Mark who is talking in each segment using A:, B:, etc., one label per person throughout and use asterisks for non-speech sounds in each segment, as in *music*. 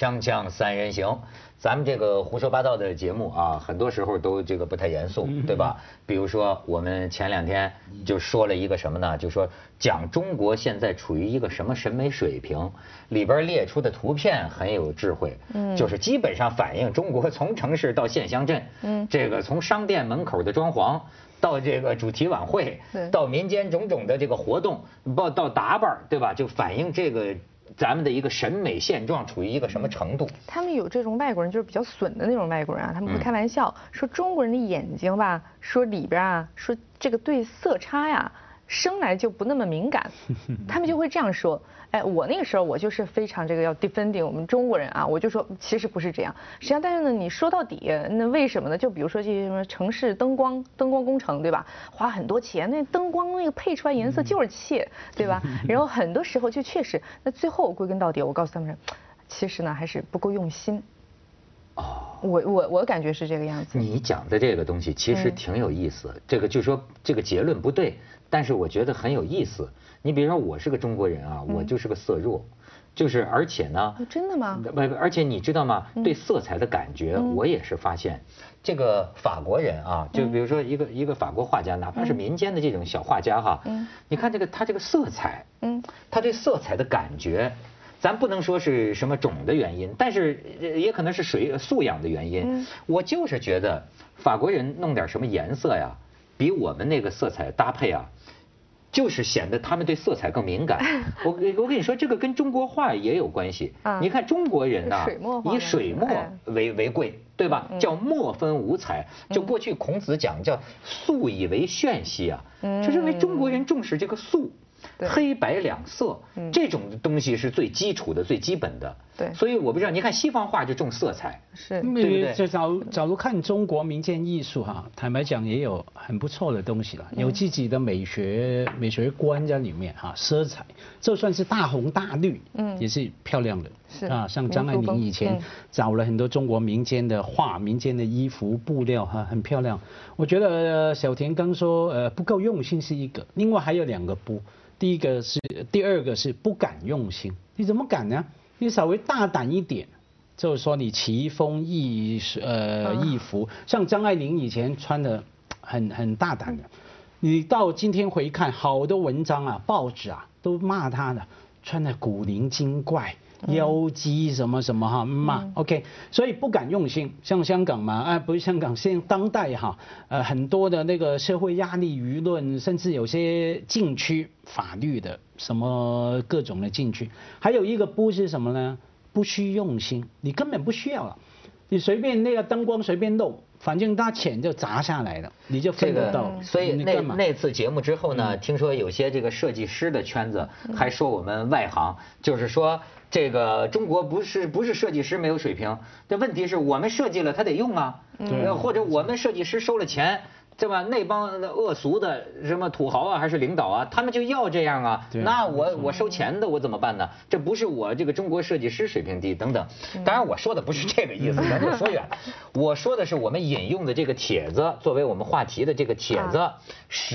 A: 锵锵三人行，咱们这个胡说八道的节目啊，很多时候都这个不太严肃，对吧？比如说我们前两天就说了一个什么呢？就说讲中国现在处于一个什么审美水平，里边列出的图片很有智慧，嗯，就是基本上反映中国从城市到县乡镇，嗯，这个从商店门口的装潢。到这个主题晚会，到民间种种的这个活动，到到打扮，对吧？就反映这个咱们的一个审美现状处于一个什么程度？
B: 他们有这种外国人，就是比较损的那种外国人啊，他们会开玩笑说中国人的眼睛吧，说里边啊，说这个对色差呀。生来就不那么敏感，*laughs* 他们就会这样说。哎，我那个时候我就是非常这个要 defending 我们中国人啊，我就说其实不是这样。实际上，但是呢，你说到底，那为什么呢？就比如说这些什么城市灯光、灯光工程，对吧？花很多钱，那灯光那个配出来颜色就是切，对吧？*laughs* 然后很多时候就确实，那最后归根到底，我告诉他们，其实呢还是不够用心。哦，我我我感觉是这个样子。
A: 你讲的这个东西其实挺有意思，这个就说这个结论不对。但是我觉得很有意思，你比如说我是个中国人啊，我就是个色弱，就是而且呢，
B: 真的吗？
A: 不，而且你知道吗？对色彩的感觉，我也是发现，这个法国人啊，就比如说一个一个法国画家，哪怕是民间的这种小画家哈，你看这个他这个色彩，嗯，他对色彩的感觉，咱不能说是什么种的原因，但是也可能是水素养的原因。我就是觉得法国人弄点什么颜色呀，比我们那个色彩搭配啊。就是显得他们对色彩更敏感。*laughs* 我我跟你说，这个跟中国画也有关系。你看中国人呐，以水墨为为贵，对吧？叫墨分五彩。就过去孔子讲叫素以为炫兮啊，就认为中国人重视这个素。黑白两色，这种东西是最基础的、最基本的。
B: 对，
A: 所以我不知道，你看西方画就重色彩，
B: 是，
A: 对不对？
C: 就假如假如看中国民间艺术哈，坦白讲也有很不错的东西了，有自己的美学美学观在里面哈，色彩就算是大红大绿，嗯，也是漂亮的。
B: 是啊，
C: 像张爱玲以前找了很多中国民间的画、民间的衣服布料哈，很漂亮。我觉得小田刚说呃不够用心是一个，另外还有两个不。第一个是，第二个是不敢用心。你怎么敢呢？你稍微大胆一点，就是说你奇风异呃异服，像张爱玲以前穿的很很大胆的，你到今天回看，好多文章啊、报纸啊都骂她的，穿的古灵精怪。妖姬什么什么哈嘛，OK，所以不敢用心，像香港嘛，啊不是香港，现当代哈，呃很多的那个社会压力、舆论，甚至有些禁区法律的什么各种的禁区，还有一个不是什么呢？不需用心，你根本不需要了，你随便那个灯光随便弄。反正他钱就砸下来了，你就分得到。
A: 所以那那次节目之后呢，听说有些这个设计师的圈子还说我们外行，就是说这个中国不是不是设计师没有水平，这问题是我们设计了他得用啊，或者我们设计师收了钱。对吧？那帮恶俗的什么土豪啊，还是领导啊，他们就要这样啊。那我我收钱的我怎么办呢？这不是我这个中国设计师水平低等等。当然我说的不是这个意思，咱就说远了。*laughs* 我说的是我们引用的这个帖子作为我们话题的这个帖子，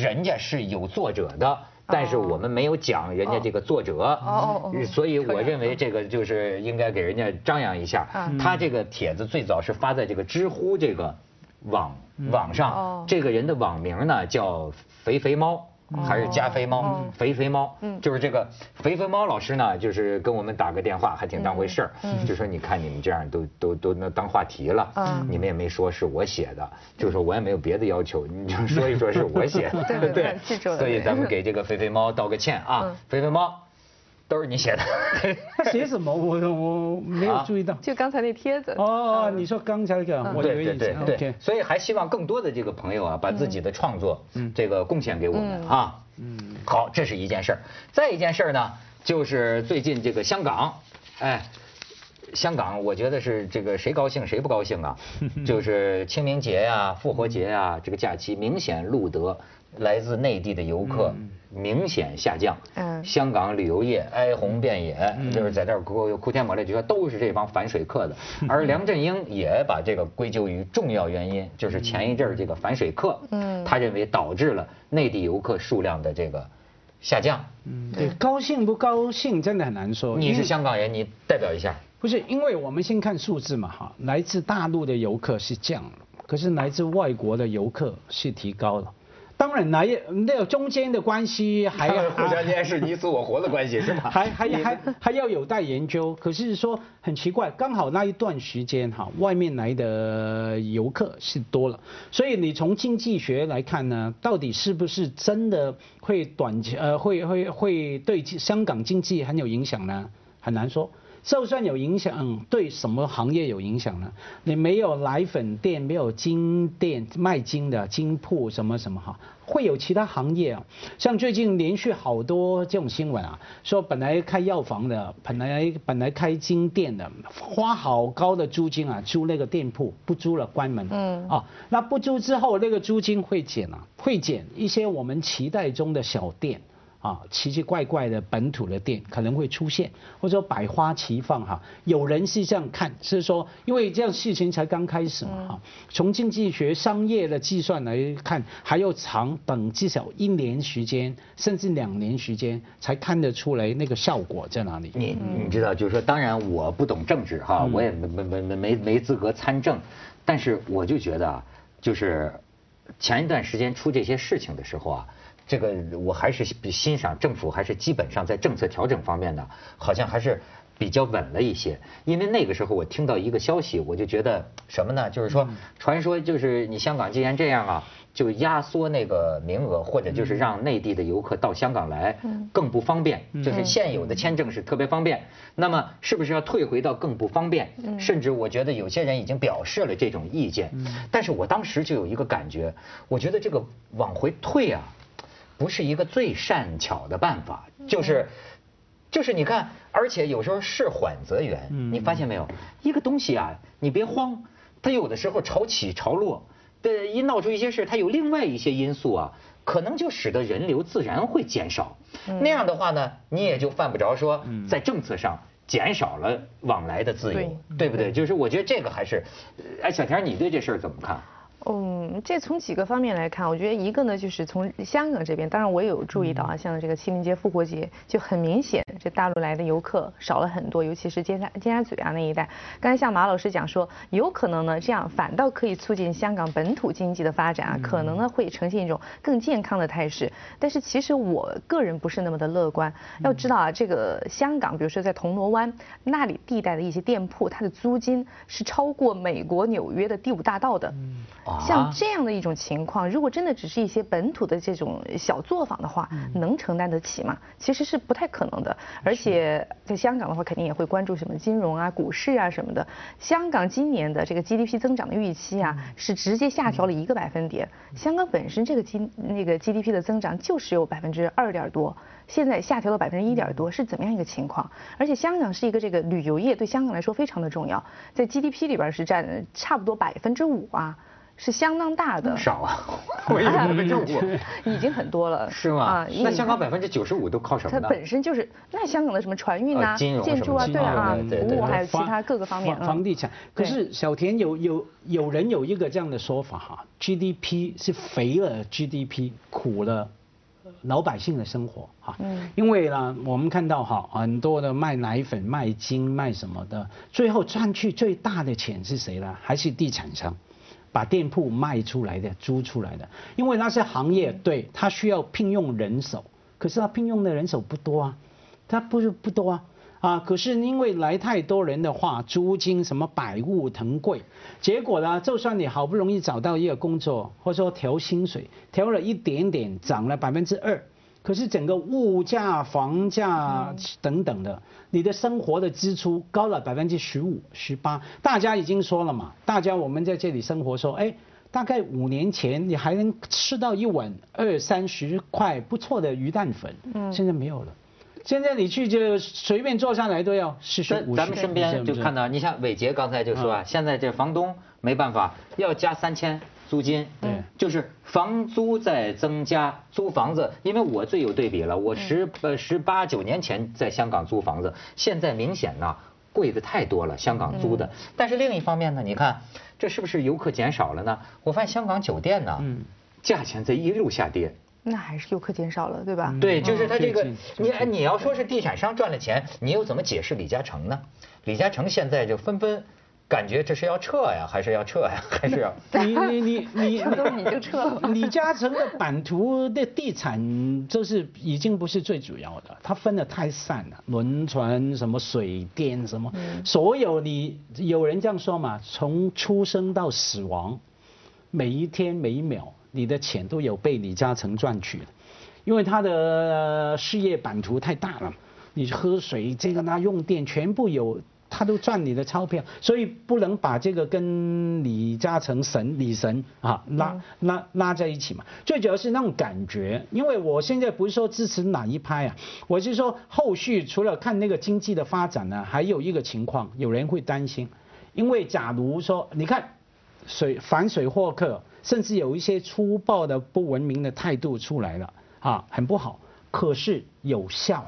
A: 人家是有作者的，但是我们没有讲人家这个作者。哦所以我认为这个就是应该给人家张扬一下。他这个帖子最早是发在这个知乎这个。网网上这个人的网名呢叫肥肥猫还是加菲猫？肥肥猫，就是这个肥肥猫老师呢，就是跟我们打个电话，还挺当回事儿，就说你看你们这样都都都能当话题了，你们也没说是我写的，就说我也没有别的要求，你就说一说是我写的，
B: 对对对，
A: 所以咱们给这个肥肥猫道个歉啊，肥肥猫。都是你写的，*laughs*
C: 他写什么？我我没有注意到。
B: 就刚才那帖子。
C: 哦，你说刚才那个，我
A: 对对对对。所以还希望更多的这个朋友啊，把自己的创作，这个贡献给我们啊。嗯。好，这是一件事儿。再一件事儿呢，就是最近这个香港，哎，香港，我觉得是这个谁高兴谁不高兴啊？*laughs* 就是清明节呀、复活节呀，这个假期明显录得来自内地的游客。明显下降，嗯，香港旅游业哀鸿遍野，就是在这儿哭哭天抹泪，就说都是这帮反水客的。*laughs* 而梁振英也把这个归咎于重要原因，就是前一阵儿这个反水客，嗯，他认为导致了内地游客数量的这个下降。
C: 嗯，对，高兴不高兴真的很难说。
A: 你是香港人，你代表一下。
C: 不是，因为我们先看数字嘛哈，来自大陆的游客是降了，可是来自外国的游客是提高了。当然，来那个中间的关系还 *laughs* 要
A: 互相间是你死我活的关系是吧？
C: 还还还还要有待研究。可是说很奇怪，刚好那一段时间哈，外面来的游客是多了，所以你从经济学来看呢，到底是不是真的会短期呃会会会对香港经济很有影响呢？很难说。就算有影响，对什么行业有影响呢？你没有奶粉店，没有金店卖金的金铺什么什么哈，会有其他行业啊。像最近连续好多这种新闻啊，说本来开药房的，本来本来开金店的，花好高的租金啊，租那个店铺不租了，关门。嗯。啊，那不租之后，那个租金会减啊，会减一些我们期待中的小店。啊，奇奇怪怪的本土的店可能会出现，或者说百花齐放哈。有人是这样看，是说因为这样事情才刚开始嘛哈。从经济学、商业的计算来看，还要长等至少一年时间，甚至两年时间才看得出来那个效果在哪里。
A: 你你知道，就是说，当然我不懂政治哈，我也没没没没没没资格参政，但是我就觉得啊，就是前一段时间出这些事情的时候啊。这个我还是欣赏政府，还是基本上在政策调整方面呢，好像还是比较稳了一些。因为那个时候我听到一个消息，我就觉得什么呢？就是说，传说就是你香港既然这样啊，就压缩那个名额，或者就是让内地的游客到香港来更不方便。就是现有的签证是特别方便，那么是不是要退回到更不方便？甚至我觉得有些人已经表示了这种意见。但是我当时就有一个感觉，我觉得这个往回退啊。不是一个最善巧的办法，就是，就是你看，而且有时候事缓则圆，你发现没有？一个东西啊，你别慌，它有的时候潮起潮落，对，一闹出一些事，它有另外一些因素啊，可能就使得人流自然会减少。那样的话呢，你也就犯不着说在政策上减少了往来的自由，对不对？就是我觉得这个还是，哎，小田，你对这事儿怎么看？
B: 嗯，这从几个方面来看，我觉得一个呢，就是从香港这边，当然我也有注意到啊，像这个清明节、复活节，就很明显，这大陆来的游客少了很多，尤其是尖沙尖沙咀啊那一带。刚才像马老师讲说，有可能呢，这样反倒可以促进香港本土经济的发展啊，可能呢会呈现一种更健康的态势。但是其实我个人不是那么的乐观。要知道啊，这个香港，比如说在铜锣湾那里地带的一些店铺，它的租金是超过美国纽约的第五大道的。像这样的一种情况，如果真的只是一些本土的这种小作坊的话，能承担得起吗？其实是不太可能的。而且在香港的话，肯定也会关注什么金融啊、股市啊什么的。香港今年的这个 GDP 增长的预期啊，是直接下调了一个百分点。香港本身这个 G 那个 GDP 的增长就是有百分之二点多，现在下调了百分之一点多，是怎么样一个情况？而且香港是一个这个旅游业对香港来说非常的重要，在 GDP 里边是占差不多百分之五啊。是相当大的，*laughs*
A: 少啊，*laughs* 我也没用过，*laughs*
B: 已经很多了，
A: 是吗？啊，那香港百分之九十五都靠什么？
B: 它本身就是，那香港的什么船运啊、建筑啊，对啊，服务还有其他各个方面，
C: 房地产。可是小田有有有人有一个这样的说法哈，GDP 是肥了 GDP，苦了老百姓的生活哈。嗯。因为呢，我们看到哈，很多的卖奶粉、卖金、卖什么的，最后赚去最大的钱是谁呢？还是地产商？把店铺卖出来的、租出来的，因为那些行业对他需要聘用人手，可是他聘用的人手不多啊，他不是不多啊，啊，可是因为来太多人的话，租金什么百物腾贵，结果呢，就算你好不容易找到一个工作，或者说调薪水，调了一点点，涨了百分之二。可是整个物价、房价等等的，你的生活的支出高了百分之十五、十八。大家已经说了嘛，大家我们在这里生活说，哎，大概五年前你还能吃到一碗二三十块不错的鱼蛋粉，嗯，现在没有了。现在你去就随便坐下来都要四十五。
A: 咱们身边就看到，你像伟杰刚才就说啊，现在这房东没办法要加三千。租金，对，就是房租在增加，租房子，因为我最有对比了，我十呃十八九年前在香港租房子，现在明显呢贵的太多了，香港租的。但是另一方面呢，你看这是不是游客减少了呢？我发现香港酒店呢，嗯价钱在一路下跌，
B: 那还是游客减少了，对吧？
A: 对，就是他这个你哎你要说是地产商赚了钱，你又怎么解释李嘉诚呢？李嘉诚现在就纷纷感觉这是要撤呀，还是要撤呀，*laughs* 还是要？*laughs*
C: 你你你你 *laughs*
B: 这都已经撤了
C: 李嘉诚的版图的地产，就是已经不是最主要的，它分的太散了，轮船什么水电什么，所有你有人这样说嘛，从出生到死亡，每一天每一秒，你的钱都有被李嘉诚赚取的，因为他的呃事业版图太大了，你喝水这个那用电全部有。他都赚你的钞票，所以不能把这个跟李嘉诚神李神啊拉拉拉在一起嘛。最主要是那种感觉，因为我现在不是说支持哪一派啊，我是说后续除了看那个经济的发展呢，还有一个情况，有人会担心，因为假如说你看水反水获客，甚至有一些粗暴的不文明的态度出来了啊，很不好，可是有效。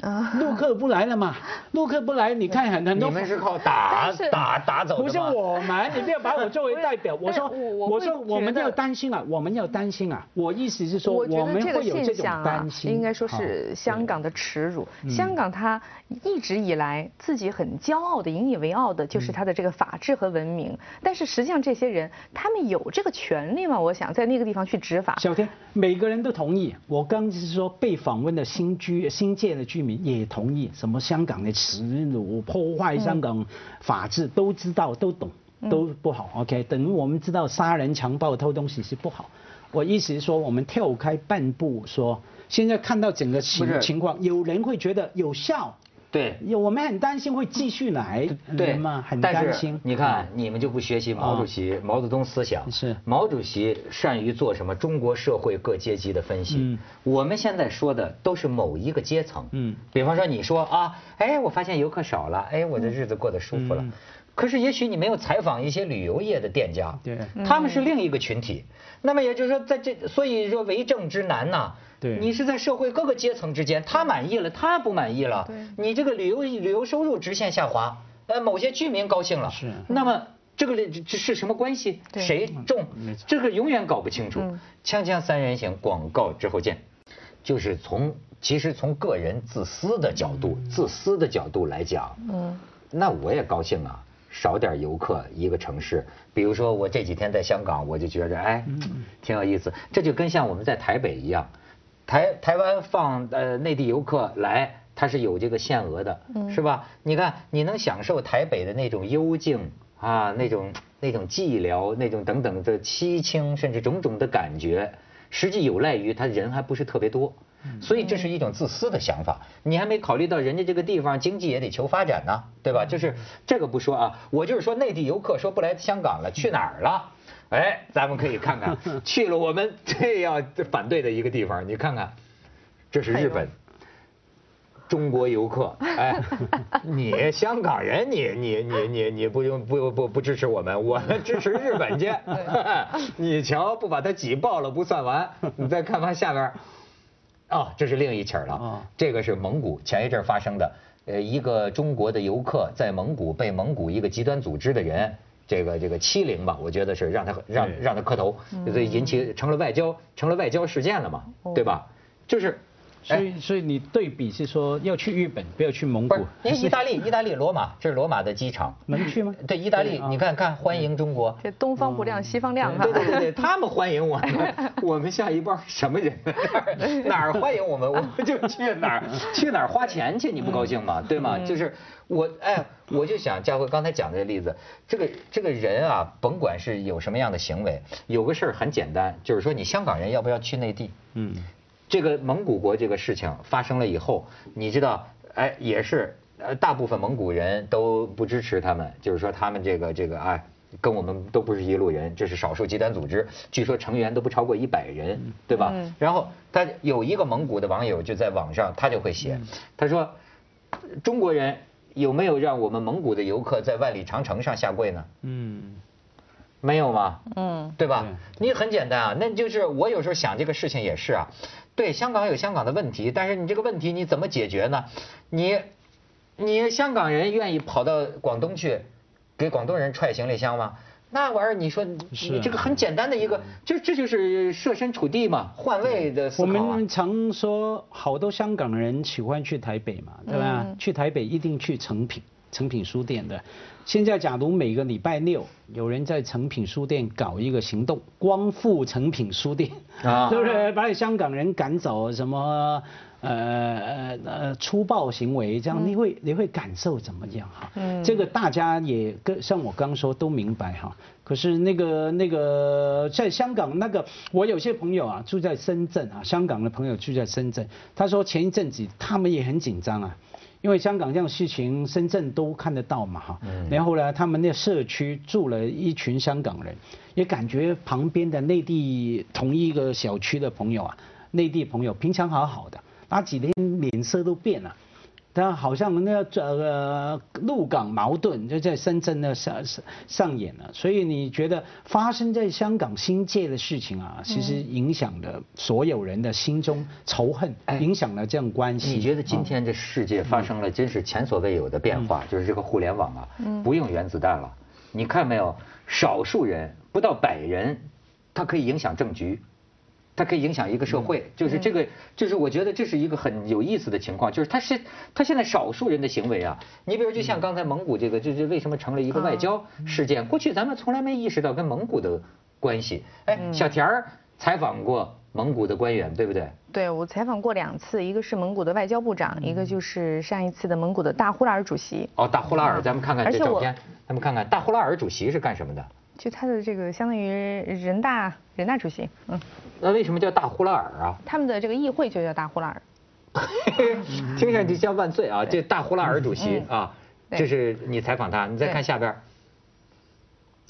B: 啊，
C: 陆客不来了嘛？*laughs* 陆客不来，你看很很多。
A: 你们是靠打
B: 是
A: 打打走的吗？
C: 不是我们，*laughs* 你不要把我作为代表。我说，
B: 我
C: 说我们要担心啊，我们要担心啊。我意思是说，
B: 我
C: 们
B: 得这个
C: 会有这种
B: 现象啊
C: 担，心。
B: 应该说是香港的耻辱。
C: 嗯
B: 香港它一直以来自己很骄傲的、引以为傲的就是它的这个法治和文明。但是实际上这些人，他们有这个权利吗？我想在那个地方去执法。
C: 小天，每个人都同意。我刚是说，被访问的新居新建的居民也同意，什么香港的耻辱、破坏香港法治，都知道，都懂，都不好。OK，等于我们知道杀人、强暴、偷东西是不好。我意思是说，我们跳开半步说，现在看到整个情情况，有人会觉得有效，
A: 对。
C: 我们很担心会继续来，
A: 对
C: 吗？很
A: 但是
C: 担心。
A: 你看
C: 啊，
A: 你们就不学习毛主席、毛泽东思想。
C: 是
A: 毛主席善于做什么？中国社会各阶级的分析。
C: 嗯
A: 我们现在说的都是某一个阶层。
C: 嗯
A: 比方说你说啊，哎，我发现游客少了，哎，我的日子过得舒服了。
C: 嗯
A: 可是也许你没有采访一些旅游业的店家，
C: 对
A: 他们是另一个群体。那么也就是说，在这，所以说为政之难呐。
C: 对
A: 你是在社会各个阶层之间，他满意了，他不满意了。
B: 对
A: 你这个旅游旅游收入直线下滑，呃，某些居民高兴了，
C: 是
A: 那么这个这这是什么关系？谁重
C: 没错？
A: 这个永远搞不清楚
B: 嗯。
A: 锵锵三人行，广告之后见。就是从其实从个人自私的角度，自私的角度来讲，
B: 嗯，
A: 那我也高兴啊，少点游客一个城市。比如说我这几天在香港，我就觉得哎，挺有意思。这就跟像我们在台北一样，台台湾放呃内地游客来，它是有这个限额的，是吧？你看你能享受台北的那种幽静啊，那种那种寂寥，那种等等的凄清，甚至种种的感觉，实际有赖于他人还不是特别多。所以这是一种自私的想法，你还没考虑到人家这个地方经济也得求发展呢，对吧？就是这个不说啊，我就是说内地游客说不来香港了，去哪儿了？哎，咱们可以看看，*laughs* 去了我们最要反对的一个地方，你看看，这是日本。中国游客，哎，*laughs* 你香港人，你你你你你不用不不不支持我们，我们支持日本去。*laughs* 你瞧，不把他挤爆了不算完，你再看看下边儿，哦，这是另一起儿了
C: 哦。
A: 这个是蒙古前一阵发生的，呃，一个中国的游客在蒙古被蒙古一个极端组织的人。这个这个欺凌吧，我觉得是让他让让他磕头，所以引起成了外交成了外交事件了嘛，对吧？就是，
C: 所以所以你对比是说要去日本，不要去蒙古
A: 不是，，因为意大利，意大利罗马，这是罗马的机场。
C: 能去吗？
A: 对，意大利，你看看，欢迎中国。
B: 这东方不亮西方亮哈。
A: 对对对对，他们欢迎我们，*laughs* 我们下一帮什么人？*laughs* 哪儿欢迎我们，我们就去哪儿，*laughs* 去哪儿花钱去，你不高兴吗？对吗？就是我，哎，我就想佳慧刚才讲的这例子，这个这个人啊，甭管是有什么样的行为，有个事儿很简单，就是说你香港人要不要去内地？
C: 嗯，
A: 这个蒙古国这个事情发生了以后，你知道，哎，也是，呃，大部分蒙古人都不支持他们，就是说他们这个这个哎，跟我们都不是一路人，这是少数极端组织，据说成员都不超过一百人，对吧？
B: 嗯
A: 然后他有一个蒙古的网友就在网上，他就会写，他说，中国人有没有让我们蒙古的游客在万里长城上下跪呢？
C: 嗯，
A: 没有吗？
B: 嗯，
A: 对吧？你很简单啊，那就是我有时候想这个事情也是啊，对，香港有香港的问题，但是你这个问题你怎么解决呢？你，你香港人愿意跑到广东去，给广东人踹行李箱吗？那玩意儿你说你这个很简单的一个，就这就是设身处地嘛，换位的思
C: 我
A: 考啊。
C: 们常说好多香港人喜欢去台北嘛，对吧？去台北一定去诚品，诚品书店的。现在假如每个礼拜六有人在诚品书店搞一个行动，光复诚品书店，
A: 啊 *laughs*
C: 对不对？把香港人赶走，什么呃呃呃粗暴行为，这样你会你会感受怎么样哈？
B: 嗯
C: 这个大家也跟像我刚说都明白哈。可是那个那个在香港那个，我有些朋友啊住在深圳啊，香港的朋友住在深圳，他说前一阵子他们也很紧张啊。因为香港这样事情，深圳都看得到嘛哈。然后呢，他们那社区住了一群香港人，也感觉旁边的内地同一个小区的朋友啊，内地朋友平常好好的，那几天脸色都变了。但好像那个呃陆港矛盾就在深圳那上上上演了，所以你觉得发生在香港新界的事情啊，其实影响了所有人的心中仇恨，影响了这样关系。
A: 你觉得今天这世界发生了真是前所未有的变化，就是这个互联网啊，不用原子弹了。你看没有，少数人不到百人，他可以影响政局。它可以影响一个社会，就是这个，就是我觉得这是一个很有意思的情况，就是它是它现在少数人的行为啊，你比如就像刚才蒙古这个，就是为什么成了一个外交事件？过去咱们从来没意识到跟蒙古的关系。哎，小田儿采访过蒙古的官员，对不对？
B: 对我采访过两次，一个是蒙古的外交部长，一个就是上一次的蒙古的大呼拉尔主席。
A: 哦，大呼拉尔，咱们看看这照片，咱们看看大呼拉尔主席是干什么的？
B: 就他的这个相当于人大人大主席，嗯，
A: 那为什么叫大呼拉尔啊？
B: 他们的这个议会就叫大呼拉尔。*laughs*
A: 听上去像万岁啊！这大呼拉尔主席
B: 嗯
A: 啊，这是你采访他，你再看下边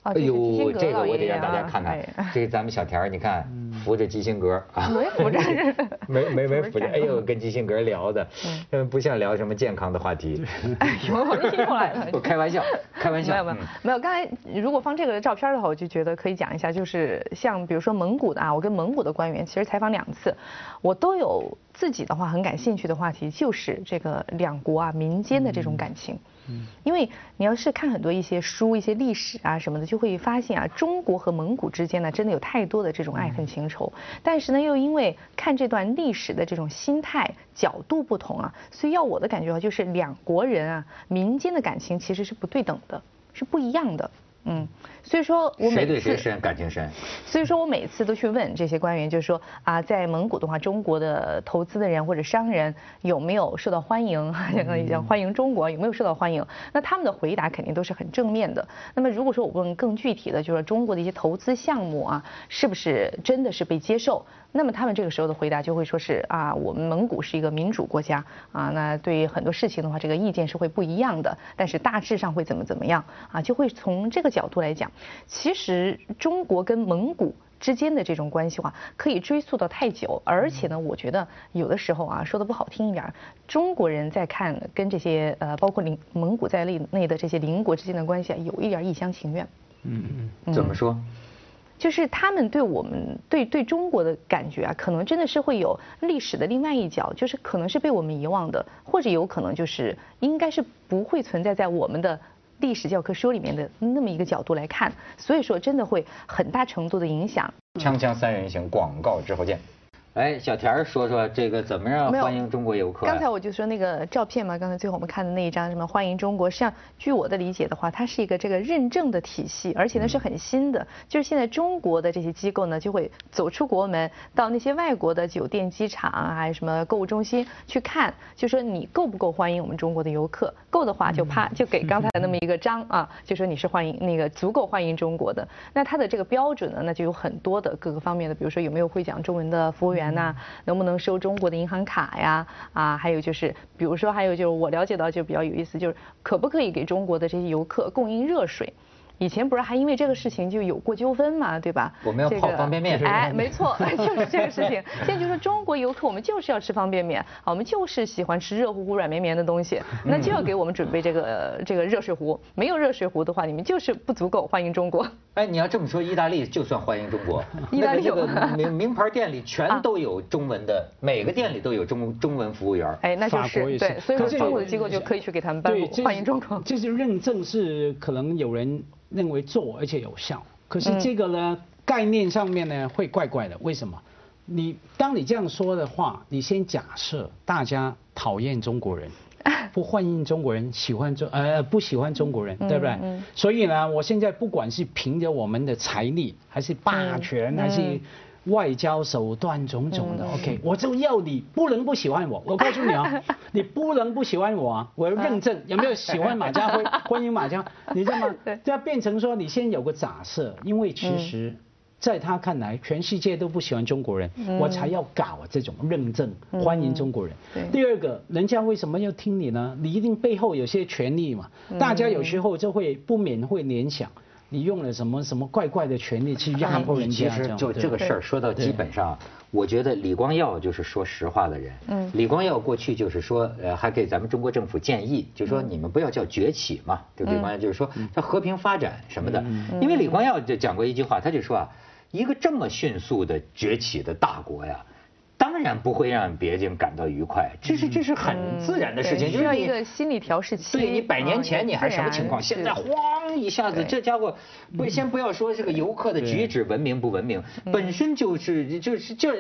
A: 哎呦，这个我得让大家看看
B: 哎，
A: 这个咱们小田儿，你看扶着基辛格啊，
B: 没扶着 *laughs*
A: 没没没扶着，哎呦，跟基辛格聊的，嗯，不像聊什么健康的话题，
B: 哎呦，我都听出来了。
A: 我 *laughs* 开玩笑，开玩笑，
B: 没有没有
A: 嗯。
B: 没有，刚才如果放这个照片的话，我就觉得可以讲一下，就是像比如说蒙古的啊，我跟蒙古的官员其实采访两次，我都有自己的话很感兴趣的话题，就是这个两国啊民间的这种感情。因为你要是看很多一些书、一些历史啊什么的，就会发现啊，中国和蒙古之间呢，真的有太多的这种爱恨情仇。但是呢，又因为看这段历史的这种心态角度不同啊，所以要我的感觉啊，就是两国人啊民间的感情其实是不对等的，是不一样的。嗯，所以说我
A: 谁
B: 每次
A: 对谁深，感情深，
B: 所以说我每次都去问这些官员，就是说啊，在蒙古的话，中国的投资的人或者商人有没有受到欢迎？*laughs* 欢迎中国有没有受到欢迎？那他们的回答肯定都是很正面的。那么如果说我问更具体的，就是说中国的一些投资项目啊，是不是真的是被接受？那么他们这个时候的回答就会说是啊，我们蒙古是一个民主国家啊，那对于很多事情的话，这个意见是会不一样的，但是大致上会怎么怎么样啊，就会从这个角度来讲，其实中国跟蒙古。之间的这种关系的话，可以追溯到太久，而且呢，我觉得有的时候啊，说的不好听一点儿，中国人在看跟这些呃，包括邻蒙古在内内的这些邻国之间的关系啊，有一点儿一厢情愿。
C: 嗯嗯。
A: 怎么说？
B: 就是他们对我们对对中国的感觉啊，可能真的是会有历史的另外一角，就是可能是被我们遗忘的，或者有可能就是应该是不会存在在我们的历史教科书里面的那么一个角度来看，所以说真的会很大程度的影响。
A: 锵锵三人行，广告之后见。哎，小田儿说说这个怎么样欢迎中国游客啊？
B: 刚才我就说那个照片嘛，刚才最后我们看的那一张什么欢迎中国，实际上据我的理解的话，它是一个这个认证的体系，而且呢是很新的。就是现在中国的这些机构呢，就会走出国门，到那些外国的酒店、机场啊，还有什么购物中心去看，就说你够不够欢迎我们中国的游客？够的话就啪就给刚才的那么 *laughs* 一个章啊，就说你是欢迎那个足够欢迎中国的。那它的这个标准呢，那就有很多的各个方面的，比如说有没有会讲中文的服务员呐、能不能收中国的银行卡呀？啊，还有就是，比如说还有就是我了解到就比较有意思，就是可不可以给中国的这些游客供应热水？以前不是还因为这个事情就有过纠纷嘛，对吧？
A: 我们要泡方便面
B: 哎，没错，*laughs* 就是这个事情。现在就说中国游客，我们就是要吃方便面，啊，我们就是喜欢吃热乎乎、软绵绵的东西，那就要给我们准备这个呃这个热水壶。没有热水壶的话，你们就是不足够欢迎中国。*laughs*
A: 哎，你要这么说，意大利就算欢迎中国，*laughs*
B: 意大利
A: 那个
B: 有
A: 那个名名牌店里全都有中文的，每个店里都有中中文服务员。
B: 哎，那就
C: 是
B: 对，所以说中国的机构就可以去给他们颁布
C: 对，这
B: 欢迎中国。
C: 这是认证是可能有人认为做而且有效。可是这个呢，概念上面呢会怪怪的，为什么？你当你这样说的话，你先假设大家讨厌中国人，*laughs* 不欢迎中国人，喜欢中呃不喜欢中国人，对不对？所以呢，我现在不管是凭着我们的财力，还是霸权，还是外交手段种种的，OK，我就要你不能不喜欢我。*laughs* 我告诉你啊，你不能不喜欢我啊，我要认证 *laughs* 有没有喜欢马家辉，*laughs* 欢迎马家，你知道吗？这要变成说你先有个假设，因为其实。在他看来，全世界都不喜欢中国人，我才要搞这种认证，欢迎中国人。第二个，人家为什么要听你呢？你一定背后有些权利嘛。大家有时候就会不免会联想，你用了什么什么怪怪的权利去压迫 *laughs* 人家。
A: 其实就这个事儿说到基本上，我觉得李光耀就是说实话的人。嗯。李光耀过去就是说，呃，还给咱们中国政府建议，就说你们不要叫崛起嘛，对李光耀就是说叫和平发展什么的。因为李光耀就讲过一句话，他就说啊。一个这么迅速的崛起的大国呀。当然不会让别人感到愉快，这是这是很自然的事情，
B: 需要一个心理调试期。
A: 对你百年前你还什么情况？现在咣一下子，这家伙不先不要说这个游客的举止文明不文明，本身就是就是就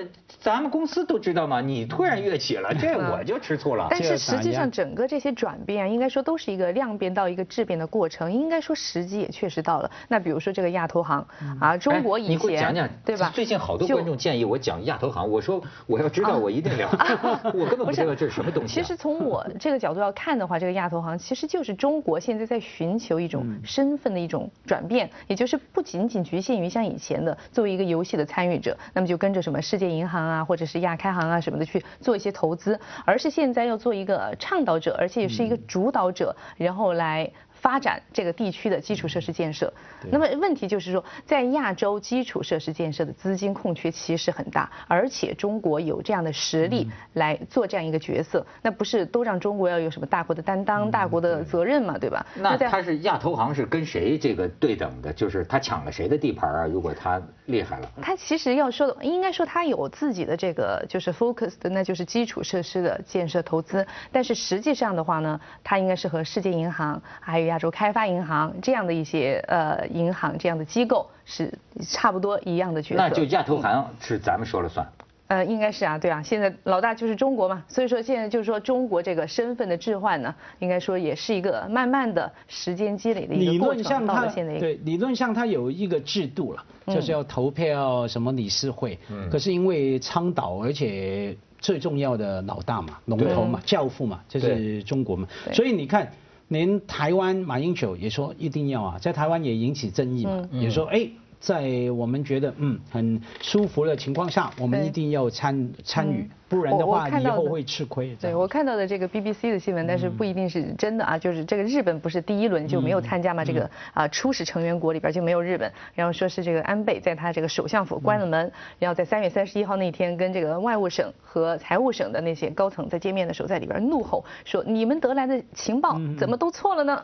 A: 咱们公司都知道嘛，你突然跃起了，这我就吃醋了。
B: 但是实际上整个这些转变，应该说都是一个量变到一个质变的过程，应该说时机也确实到了。那比如说这个亚投行啊，中国以前
A: 你给我讲讲
B: 对吧？
A: 最近好多观众建议我讲亚投行，我说。我要知道，我一定聊。*laughs* 我根本不知道这是什么东西。
B: 其实从我这个角度要看的话，这个亚投行其实就是中国现在在寻求一种身份的一种转变，也就是不仅仅局限于像以前的作为一个游戏的参与者，那么就跟着什么世界银行啊，或者是亚开行啊什么的去做一些投资，而是现在要做一个倡导者，而且也是一个主导者，然后来。发展这个地区的基础设施建设，那么问题就是说，在亚洲基础设施建设的资金空缺其实很大，而且中国有这样的实力来做这样一个角色，那不是都让中国要有什么大国的担当、大国的责任嘛，对吧？
A: 那他是亚投行是跟谁这个对等的？就是他抢了谁的地盘啊？如果他厉害了，
B: 他其实要说的，应该说他有自己的这个就是 focus 的，那就是基础设施的建设投资，但是实际上的话呢，他应该是和世界银行还有。亚洲开发银行这样的一些呃银行这样的机构是差不多一样的角色。
A: 那就亚投行是咱们说了算。
B: 呃，应该是啊，对啊，现在老大就是中国嘛，所以说现在就是说中国这个身份的置换呢，应该说也是一个慢慢的时间积累的一个过程。到了现在，
C: 对，理论上它有一个制度了，就是要投票什么理事会。嗯。可是因为倡导，而且最重要的老大嘛，龙头嘛，教父嘛，就是中国嘛，所以你看。连台湾马英九也说一定要啊，在台湾也引起争议嘛，也说哎。在我们觉得嗯很舒服的情况下，我们一定要参参与，不然的话以后会吃亏。
B: 对我看到的这个 BBC 的新闻，但是不一定是真的啊，就是这个日本不是第一轮就没有参加嘛，这个啊初始成员国里边就没有日本，然后说是这个安倍在他这个首相府关了门，然后在三月三十一号那天跟这个外务省和财务省的那些高层在见面的时候，在里边怒吼说你们得来的情报怎么都错了呢？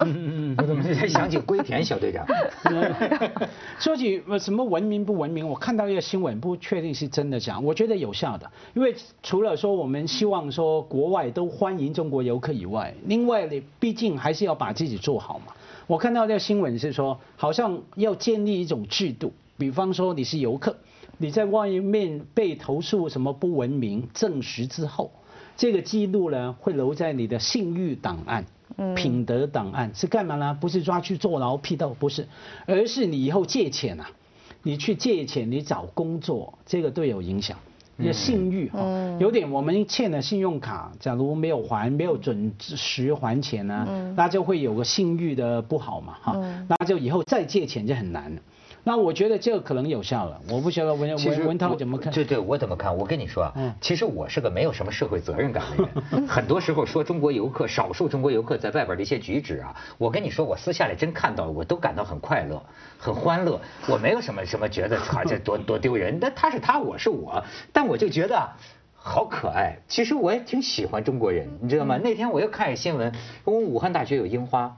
A: 我怎么才想起龟田小队长？*laughs*
C: 说起。什么文明不文明？我看到一个新闻，不确定是真的假。我觉得有效的，因为除了说我们希望说国外都欢迎中国游客以外，另外你毕竟还是要把自己做好嘛。我看到这个新闻是说，好像要建立一种制度，比方说你是游客，你在外面被投诉什么不文明，证实之后，这个记录呢会留在你的信誉档案。品德档案是干嘛呢？不是抓去坐牢批斗，不是，而是你以后借钱啊，你去借钱，你找工作，这个都有影响。你的信誉哈，有点我们欠的信用卡，假如没有还，没有准时还钱呢，那就会有个信誉的不好嘛哈，那就以后再借钱就很难了。那我觉得这个可能有效了，我不晓得文文文涛怎么看？
A: 对对，我怎么看？我跟你说啊，其实我是个没有什么社会责任感的人。*laughs* 很多时候说中国游客，少数中国游客在外边的一些举止啊，我跟你说，我私下里真看到，我都感到很快乐，很欢乐。我没有什么什么觉得他这多多丢人，但他是他，我是我，但我就觉得好可爱。其实我也挺喜欢中国人，你知道吗？那天我又看新闻，我们武汉大学有樱花。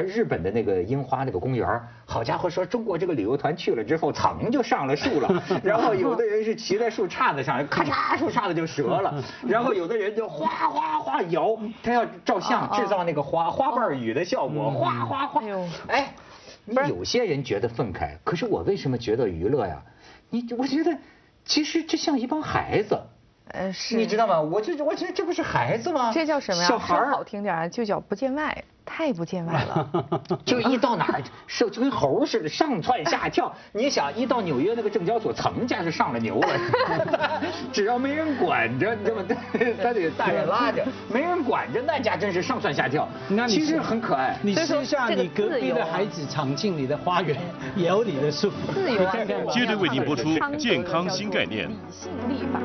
A: 日本的那个樱花那个公园，好家伙，说中国这个旅游团去了之后，噌就上了树了。*laughs* 然后有的人是骑在树杈子上，咔嚓，树杈子就折了。*laughs* 然后有的人就哗哗哗摇，他要照相，制造那个花花瓣雨的效果，哗哗哗。哎，你有些人觉得愤慨，可是我为什么觉得娱乐呀？你我觉得，其实这像一帮孩子。
B: 呃，是。
A: 你知道吗？我这我这这不是孩子吗？
B: 这叫什么呀？
A: 小孩
B: 儿好听点儿，就叫不见外。太不见外了，*laughs*
A: 就一到哪儿，*laughs* 是就跟猴似的上蹿下跳。你想，一到纽约那个证交所，层家是上了牛了。*laughs* 只要没人管着，你知道吗？他得大人拉着，没人管着，那家真是上蹿下跳。那其实很可爱。
C: 你试下，你隔壁的孩子闯进你的花园，有你的树。
B: 自由。
D: 接着为您播出健康新概念。
B: 理性立法。